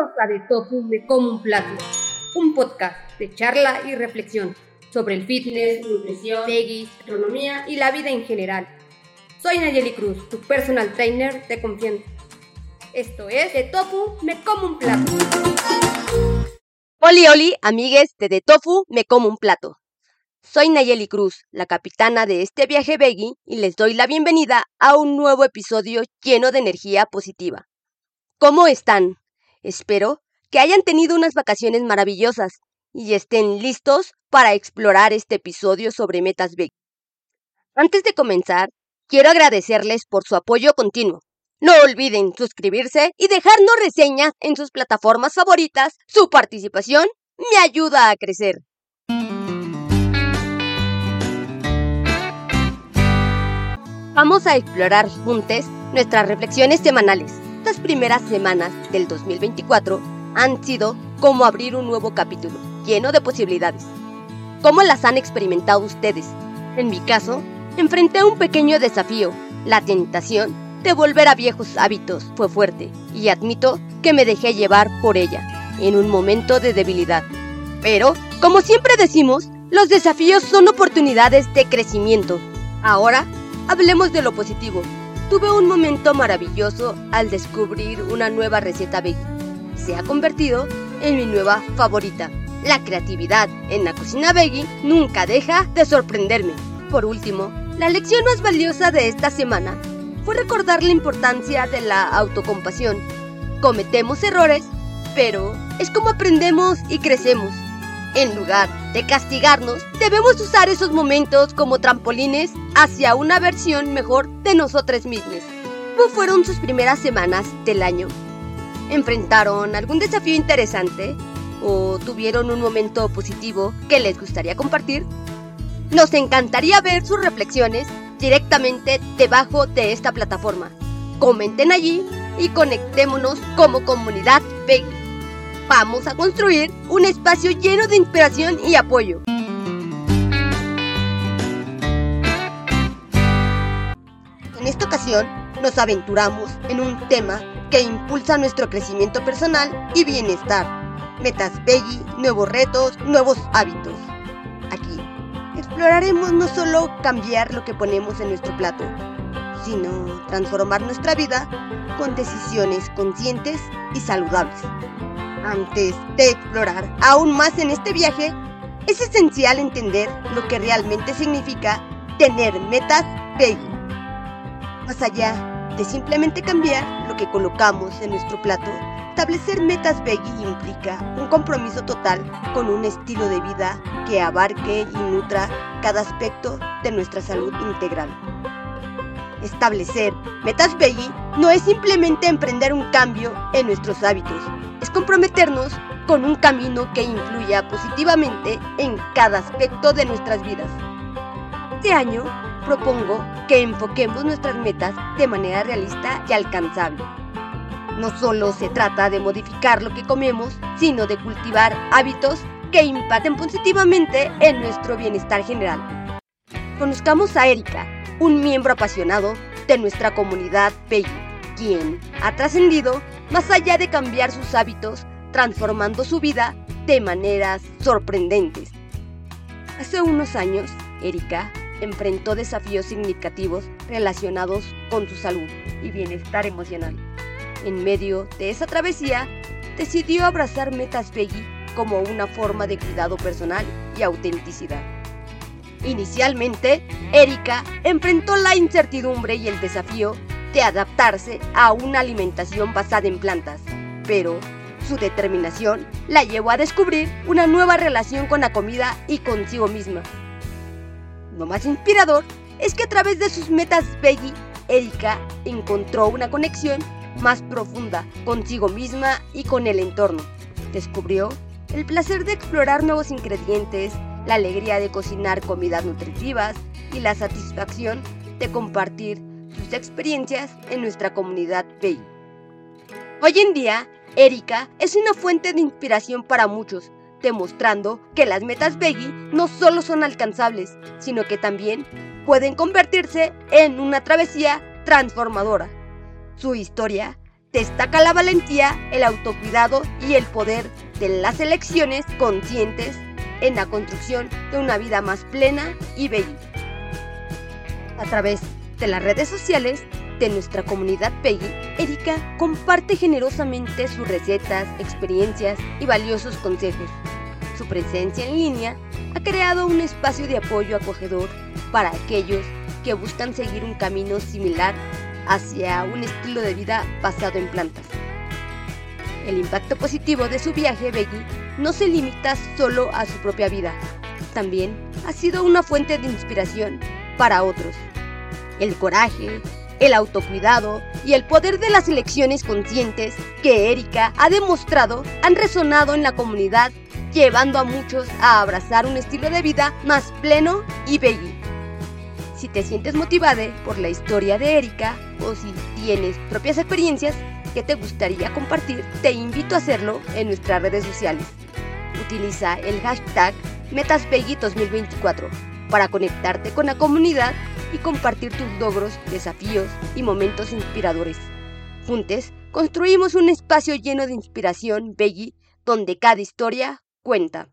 De Tofu Me Como un Plato, un podcast de charla y reflexión sobre el fitness, nutrición, veggies, astronomía y la vida en general. Soy Nayeli Cruz, tu personal trainer de confianza. Esto es De Tofu Me Como un Plato. Oli, oli, amigues de De Tofu Me Como un Plato. Soy Nayeli Cruz, la capitana de este viaje veggie, y les doy la bienvenida a un nuevo episodio lleno de energía positiva. ¿Cómo están? Espero que hayan tenido unas vacaciones maravillosas y estén listos para explorar este episodio sobre metas veggie. Antes de comenzar, quiero agradecerles por su apoyo continuo. No olviden suscribirse y dejarnos reseñas en sus plataformas favoritas. Su participación me ayuda a crecer. Vamos a explorar juntos nuestras reflexiones semanales. Estas primeras semanas del 2024 han sido como abrir un nuevo capítulo, lleno de posibilidades. ¿Cómo las han experimentado ustedes? En mi caso, enfrenté un pequeño desafío. La tentación de volver a viejos hábitos fue fuerte y admito que me dejé llevar por ella en un momento de debilidad. Pero, como siempre decimos, los desafíos son oportunidades de crecimiento. Ahora, hablemos de lo positivo. Tuve un momento maravilloso al descubrir una nueva receta veggie. Se ha convertido en mi nueva favorita. La creatividad en la cocina veggie nunca deja de sorprenderme. Por último, la lección más valiosa de esta semana fue recordar la importancia de la autocompasión. Cometemos errores, pero es como aprendemos y crecemos. En lugar de castigarnos, debemos usar esos momentos como trampolines hacia una versión mejor de nosotros mismos. ¿Cómo fueron sus primeras semanas del año? ¿Enfrentaron algún desafío interesante? ¿O tuvieron un momento positivo que les gustaría compartir? Nos encantaría ver sus reflexiones directamente debajo de esta plataforma. Comenten allí y conectémonos como comunidad veggie. Vamos a construir un espacio lleno de inspiración y apoyo. En esta ocasión nos aventuramos en un tema que impulsa nuestro crecimiento personal y bienestar. Metas veggie, nuevos retos, nuevos hábitos. Aquí exploraremos no solo cambiar lo que ponemos en nuestro plato, sino transformar nuestra vida con decisiones conscientes y saludables. Antes de explorar aún más en este viaje, es esencial entender lo que realmente significa tener metas veggie. Más allá de simplemente cambiar lo que colocamos en nuestro plato, establecer metas veggie implica un compromiso total con un estilo de vida que abarque y nutra cada aspecto de nuestra salud integral. Establecer metas veggie no es simplemente emprender un cambio en nuestros hábitos, es comprometernos con un camino que influya positivamente en cada aspecto de nuestras vidas. Este año propongo que enfoquemos nuestras metas de manera realista y alcanzable. No solo se trata de modificar lo que comemos, sino de cultivar hábitos que impacten positivamente en nuestro bienestar general. Conozcamos a Erika, un miembro apasionado de nuestra comunidad Peggy, quien ha trascendido más allá de cambiar sus hábitos, transformando su vida de maneras sorprendentes. Hace unos años, Erika enfrentó desafíos significativos relacionados con su salud y bienestar emocional. En medio de esa travesía, decidió abrazar metas veggie como una forma de cuidado personal y autenticidad. Inicialmente, Erika enfrentó la incertidumbre y el desafío de adaptarse a una alimentación basada en plantas, pero su determinación la llevó a descubrir una nueva relación con la comida y consigo misma. Lo más inspirador es que a través de sus metas veggie, Erika encontró una conexión más profunda consigo misma y con el entorno. Descubrió el placer de explorar nuevos ingredientes, la alegría de cocinar comidas nutritivas y la satisfacción de compartir sus experiencias en nuestra comunidad veggie. Hoy en día, Erika es una fuente de inspiración para muchos, demostrando que las metas veggie no solo son alcanzables, sino que también pueden convertirse en una travesía transformadora. Su historia destaca la valentía, el autocuidado y el poder de las elecciones conscientes en la construcción de una vida más plena y bella. A través de las redes sociales de nuestra comunidad Peggy, Erika comparte generosamente sus recetas, experiencias y valiosos consejos. Su presencia en línea ha creado un espacio de apoyo acogedor para aquellos que buscan seguir un camino similar hacia un estilo de vida basado en plantas. El impacto positivo de su viaje Beggy no se limita solo a su propia vida, también ha sido una fuente de inspiración para otros. El coraje, el autocuidado y el poder de las elecciones conscientes que Erika ha demostrado han resonado en la comunidad, llevando a muchos a abrazar un estilo de vida más pleno y bello. Si te sientes motivada por la historia de Erika o si tienes propias experiencias que te gustaría compartir, te invito a hacerlo en nuestras redes sociales. Utiliza el hashtag MetasPeggy2024 para conectarte con la comunidad y compartir tus logros, desafíos y momentos inspiradores. Juntos construimos un espacio lleno de inspiración, Beggy, donde cada historia cuenta.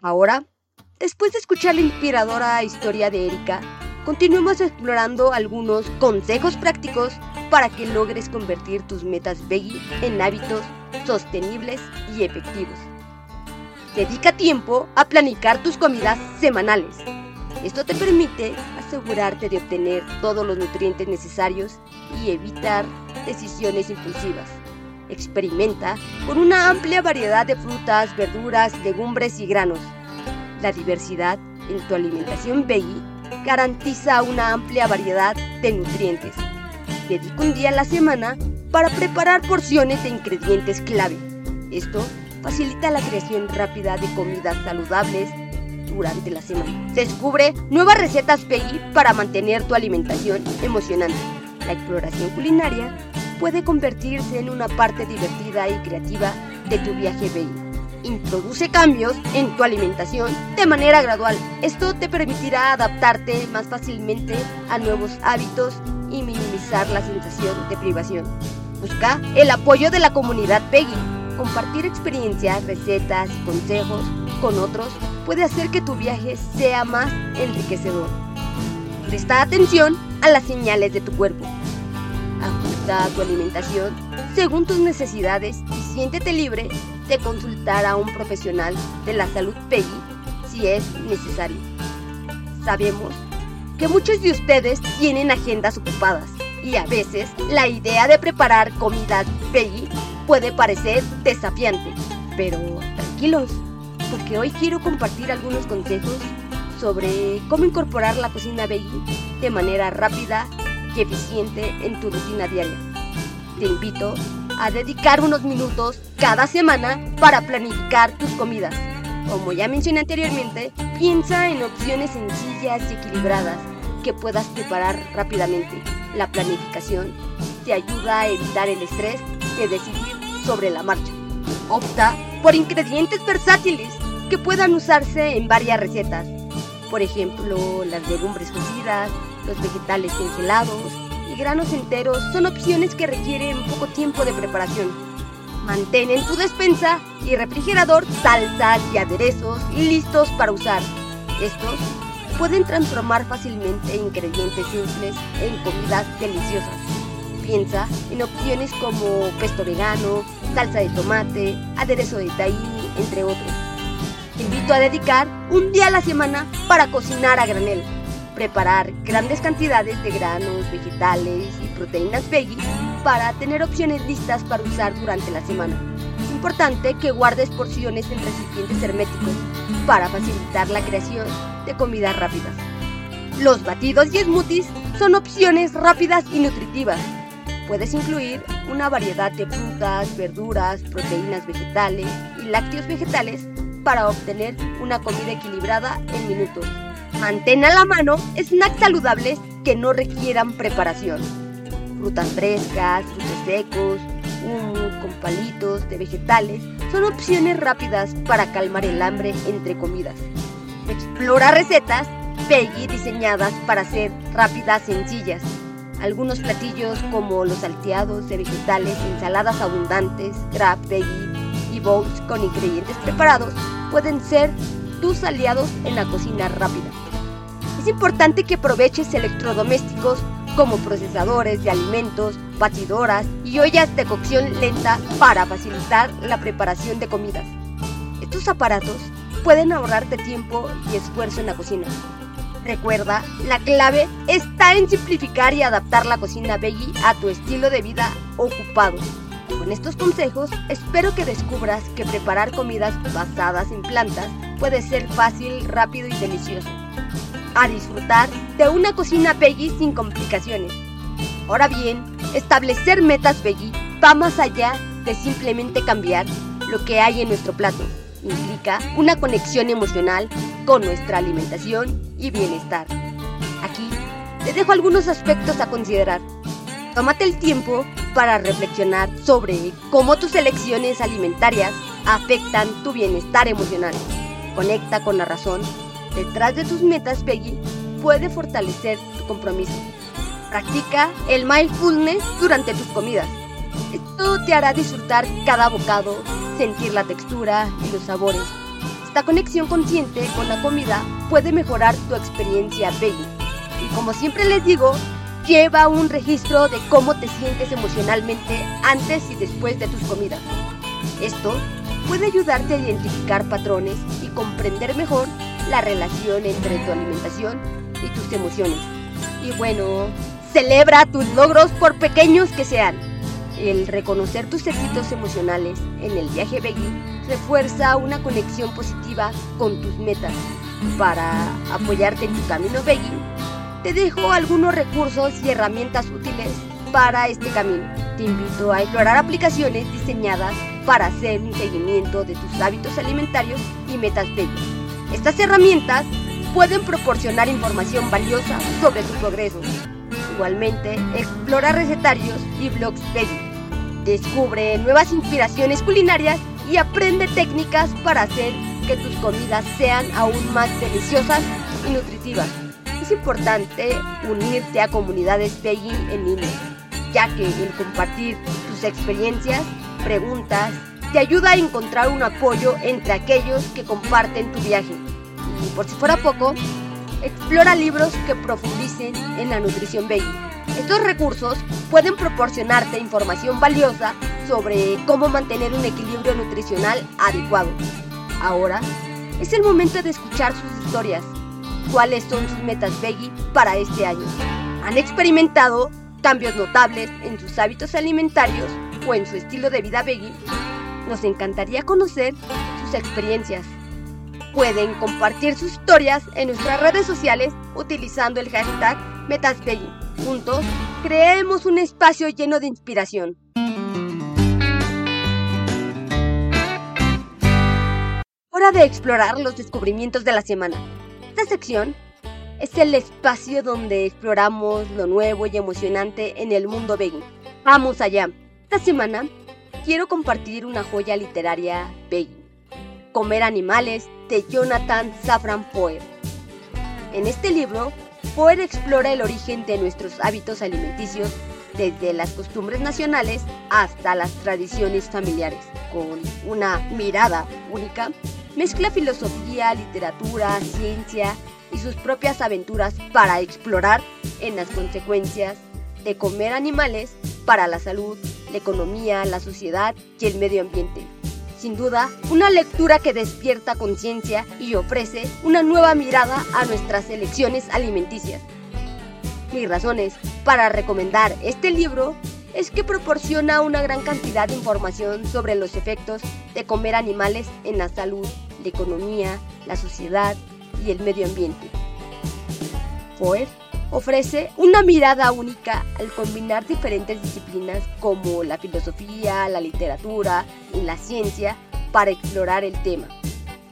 Ahora, después de escuchar la inspiradora historia de Erika, continuemos explorando algunos consejos prácticos para que logres convertir tus metas Beggy en hábitos sostenibles y efectivos. Dedica tiempo a planificar tus comidas semanales. Esto te permite asegurarte de obtener todos los nutrientes necesarios y evitar decisiones impulsivas. Experimenta con una amplia variedad de frutas, verduras, legumbres y granos. La diversidad en tu alimentación veggie garantiza una amplia variedad de nutrientes. Dedica un día a la semana para preparar porciones de ingredientes clave. Esto facilita la creación rápida de comidas saludables durante la semana. Descubre nuevas recetas veggie para mantener tu alimentación emocionante. La exploración culinaria puede convertirse en una parte divertida y creativa de tu viaje bello. Introduce cambios en tu alimentación de manera gradual. Esto te permitirá adaptarte más fácilmente a nuevos hábitos y minimizar la sensación de privación. Busca el apoyo de la comunidad Peggy. Compartir experiencias, recetas y consejos con otros puede hacer que tu viaje sea más enriquecedor. Presta atención a las señales de tu cuerpo Ajusta tu alimentación según tus necesidades y siéntete libre de consultar a un profesional de la salud Peggy si es necesario. Sabemos que muchos de ustedes tienen agendas ocupadas y a veces la idea de preparar comida Peggy puede parecer desafiante, pero tranquilos, porque hoy quiero compartir algunos consejos sobre cómo incorporar la cocina veggie de manera rápida eficiente en tu rutina diaria. Te invito a dedicar unos minutos cada semana para planificar tus comidas. Como ya mencioné anteriormente, piensa en opciones sencillas y equilibradas que puedas preparar rápidamente. La planificación te ayuda a evitar el estrés de decidir sobre la marcha. Opta por ingredientes versátiles que puedan usarse en varias recetas. Por ejemplo, las legumbres cocidas, los vegetales congelados y granos enteros son opciones que requieren poco tiempo de preparación. Mantén en tu despensa y refrigerador salsas y aderezos listos para usar. Estos pueden transformar fácilmente ingredientes simples en comidas deliciosas. Piensa en opciones como pesto vegano, salsa de tomate, aderezo de tahini, entre otros. Te invito a dedicar un día a la semana para cocinar a granel preparar grandes cantidades de granos, vegetales y proteínas veggie para tener opciones listas para usar durante la semana. Importante que guardes porciones en recipientes herméticos para facilitar la creación de comidas rápidas. Los batidos y smoothies son opciones rápidas y nutritivas. Puedes incluir una variedad de frutas, verduras, proteínas vegetales y lácteos vegetales para obtener una comida equilibrada en minutos. Mantén a la mano snacks saludables que no requieran preparación. Frutas frescas, frutos secos, hummus con palitos de vegetales son opciones rápidas para calmar el hambre entre comidas. Explora recetas veggie diseñadas para ser rápidas, sencillas. Algunos platillos como los salteados de vegetales, ensaladas abundantes, grab veggie y bowls con ingredientes preparados pueden ser tus aliados en la cocina rápida. Es importante que aproveches electrodomésticos como procesadores de alimentos, batidoras y ollas de cocción lenta para facilitar la preparación de comidas. Estos aparatos pueden ahorrarte tiempo y esfuerzo en la cocina. Recuerda, la clave está en simplificar y adaptar la cocina veggie a tu estilo de vida ocupado. Con estos consejos, espero que descubras que preparar comidas basadas en plantas puede ser fácil, rápido y delicioso a disfrutar de una cocina veggie sin complicaciones. Ahora bien, establecer metas veggie va más allá de simplemente cambiar lo que hay en nuestro plato. Implica una conexión emocional con nuestra alimentación y bienestar. Aquí te dejo algunos aspectos a considerar. Tómate el tiempo para reflexionar sobre cómo tus elecciones alimentarias afectan tu bienestar emocional. Conecta con la razón detrás de tus metas, Peggy, puede fortalecer tu compromiso. Practica el mindfulness durante tus comidas. Esto te hará disfrutar cada bocado, sentir la textura y los sabores. Esta conexión consciente con la comida puede mejorar tu experiencia Peggy. Y como siempre les digo, lleva un registro de cómo te sientes emocionalmente antes y después de tus comidas. Esto puede ayudarte a identificar patrones y comprender mejor la relación entre tu alimentación y tus emociones. Y bueno, celebra tus logros por pequeños que sean. El reconocer tus éxitos emocionales en el viaje veggie refuerza una conexión positiva con tus metas. Para apoyarte en tu camino veggie, te dejo algunos recursos y herramientas útiles para este camino. Te invito a explorar aplicaciones diseñadas para hacer un seguimiento de tus hábitos alimentarios y metas veggie estas herramientas pueden proporcionar información valiosa sobre tu progreso. Igualmente, explora recetarios y blogs veggie. Descubre nuevas inspiraciones culinarias y aprende técnicas para hacer que tus comidas sean aún más deliciosas y nutritivas. Es importante unirte a comunidades veggie en línea, ya que el compartir tus experiencias, preguntas te ayuda a encontrar un apoyo entre aquellos que comparten tu viaje. Y por si fuera poco, explora libros que profundicen en la nutrición veggie. Estos recursos pueden proporcionarte información valiosa sobre cómo mantener un equilibrio nutricional adecuado. Ahora es el momento de escuchar sus historias. ¿Cuáles son sus metas veggie para este año? ¿Han experimentado cambios notables en sus hábitos alimentarios o en su estilo de vida veggie? Nos encantaría conocer sus experiencias. Pueden compartir sus historias en nuestras redes sociales utilizando el hashtag MetasVeggie. Juntos, creemos un espacio lleno de inspiración. Hora de explorar los descubrimientos de la semana. Esta sección es el espacio donde exploramos lo nuevo y emocionante en el mundo veggie. Vamos allá. Esta semana quiero compartir una joya literaria veggie, Comer animales, de Jonathan Safran Foer. En este libro, Foer explora el origen de nuestros hábitos alimenticios desde las costumbres nacionales hasta las tradiciones familiares. Con una mirada única, mezcla filosofía, literatura, ciencia y sus propias aventuras para explorar en las consecuencias de comer animales para la salud, la economía, la sociedad y el medio ambiente. Sin duda, una lectura que despierta conciencia y ofrece una nueva mirada a nuestras elecciones alimenticias. Mis razones para recomendar este libro es que proporciona una gran cantidad de información sobre los efectos de comer animales en la salud, la economía, la sociedad y el medio ambiente. Foer ofrece una mirada única al combinar diferentes disciplinas como la filosofía, la literatura y la ciencia para explorar el tema.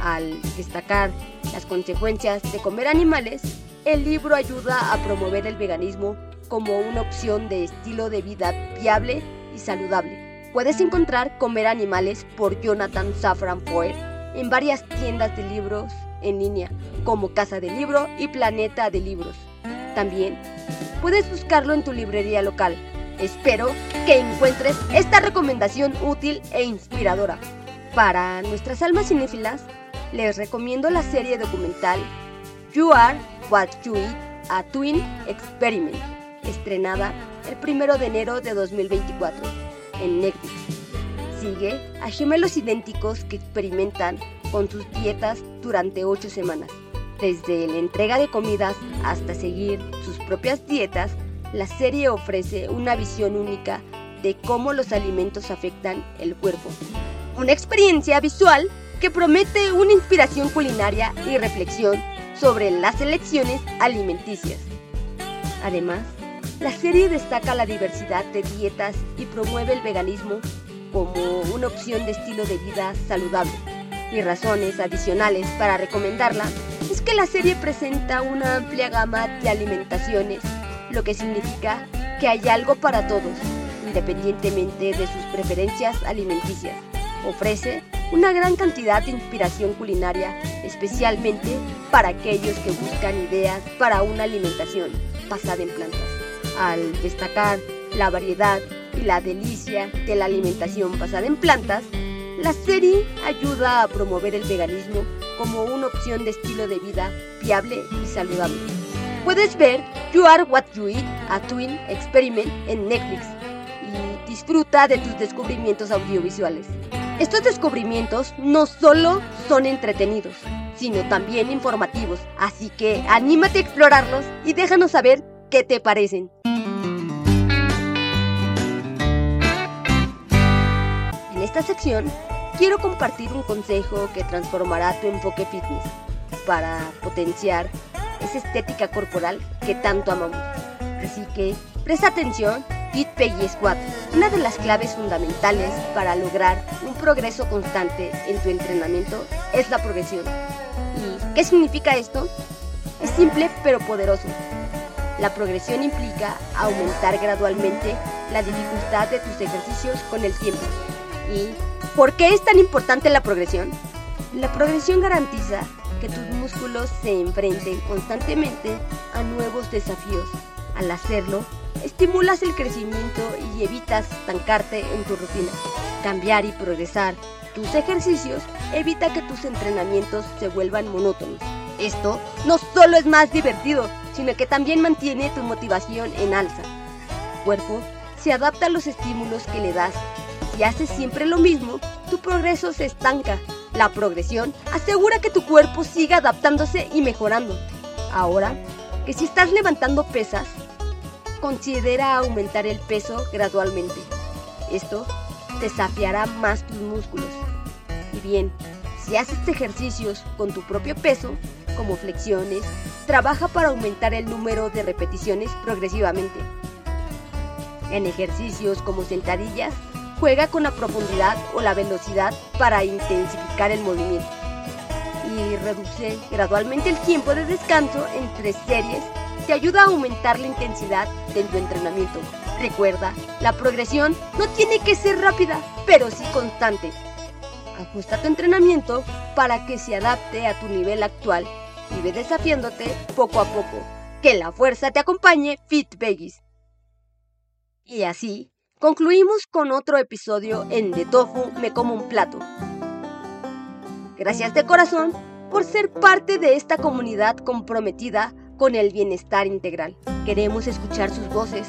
Al destacar las consecuencias de comer animales, el libro ayuda a promover el veganismo como una opción de estilo de vida viable y saludable. Puedes encontrar Comer Animales por Jonathan Safran Foer en varias tiendas de libros en línea como Casa del Libro y Planeta de Libros. También puedes buscarlo en tu librería local. Espero que encuentres esta recomendación útil e inspiradora. Para nuestras almas cinéfilas, les recomiendo la serie documental You Are What You Eat, a Twin Experiment, estrenada el 1 de enero de 2024 en Netflix. Sigue a gemelos idénticos que experimentan con sus dietas durante 8 semanas. Desde la entrega de comidas hasta seguir sus propias dietas, la serie ofrece una visión única de cómo los alimentos afectan el cuerpo. Una experiencia visual que promete una inspiración culinaria y reflexión sobre las elecciones alimenticias. Además, la serie destaca la diversidad de dietas y promueve el veganismo como una opción de estilo de vida saludable. Y razones adicionales para recomendarla que la serie presenta una amplia gama de alimentaciones, lo que significa que hay algo para todos, independientemente de sus preferencias alimenticias. Ofrece una gran cantidad de inspiración culinaria, especialmente para aquellos que buscan ideas para una alimentación basada en plantas. Al destacar la variedad y la delicia de la alimentación basada en plantas, la serie ayuda a promover el veganismo como una opción de estilo de vida viable y saludable. Puedes ver You Are What You Eat, a Twin Experiment en Netflix y disfruta de tus descubrimientos audiovisuales. Estos descubrimientos no solo son entretenidos, sino también informativos, así que anímate a explorarlos y déjanos saber qué te parecen. En esta sección quiero compartir un consejo que transformará tu enfoque fitness para potenciar esa estética corporal que tanto amamos. Así que presta atención Fit Peggy Squat, una de las claves fundamentales para lograr un progreso constante en tu entrenamiento es la progresión. ¿Y qué significa esto? Es simple pero poderoso. La progresión implica aumentar gradualmente la dificultad de tus ejercicios con el tiempo. ¿Y por qué es tan importante la progresión? La progresión garantiza que tus músculos se enfrenten constantemente a nuevos desafíos. Al hacerlo, estimulas el crecimiento y evitas estancarte en tu rutina. Cambiar y progresar tus ejercicios evita que tus entrenamientos se vuelvan monótonos. Esto no solo es más divertido, sino que también mantiene tu motivación en alza. Tu cuerpo se adapta a los estímulos que le das. Si haces siempre lo mismo, tu progreso se estanca. La progresión asegura que tu cuerpo siga adaptándose y mejorando. Ahora, que si estás levantando pesas, considera aumentar el peso gradualmente. Esto desafiará más tus músculos. Y bien, si haces ejercicios con tu propio peso, como flexiones, trabaja para aumentar el número de repeticiones progresivamente. En ejercicios como sentadillas, juega con la profundidad o la velocidad para intensificar el movimiento. Y reduce gradualmente el tiempo de descanso entre series te ayuda a aumentar la intensidad de tu entrenamiento. Recuerda, la progresión no tiene que ser rápida, pero sí constante. Ajusta tu entrenamiento para que se adapte a tu nivel actual y ve desafiándote poco a poco. Que la fuerza te acompañe, Fit Veggies. Y así, concluimos con otro episodio en De Tofu Me Como un Plato. Gracias de corazón por ser parte de esta comunidad comprometida con el bienestar integral. Queremos escuchar sus voces,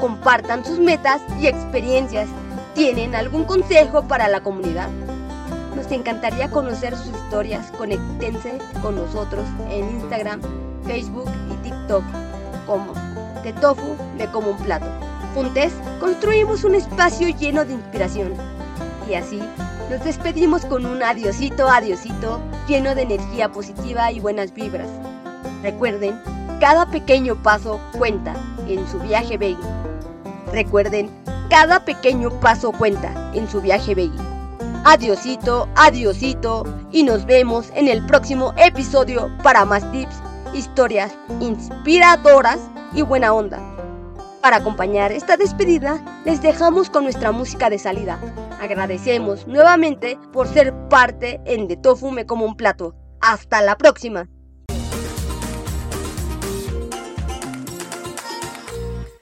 compartan sus metas y experiencias. ¿Tienen algún consejo para la comunidad? Nos encantaría conocer sus historias. Conéctense con nosotros en Instagram, Facebook y TikTok como De Tofu me como un plato. Juntos construimos un espacio lleno de inspiración. Y así nos despedimos con un adiosito, adiosito, lleno de energía positiva y buenas vibras. Recuerden, cada pequeño paso cuenta en su viaje Beggy. Recuerden, cada pequeño paso cuenta en su viaje Beggy. Adiosito, adiosito y nos vemos en el próximo episodio para más tips, historias inspiradoras y buena onda. Para acompañar esta despedida, les dejamos con nuestra música de salida. Agradecemos nuevamente por ser parte en De Tofu Me Como un Plato. Hasta la próxima.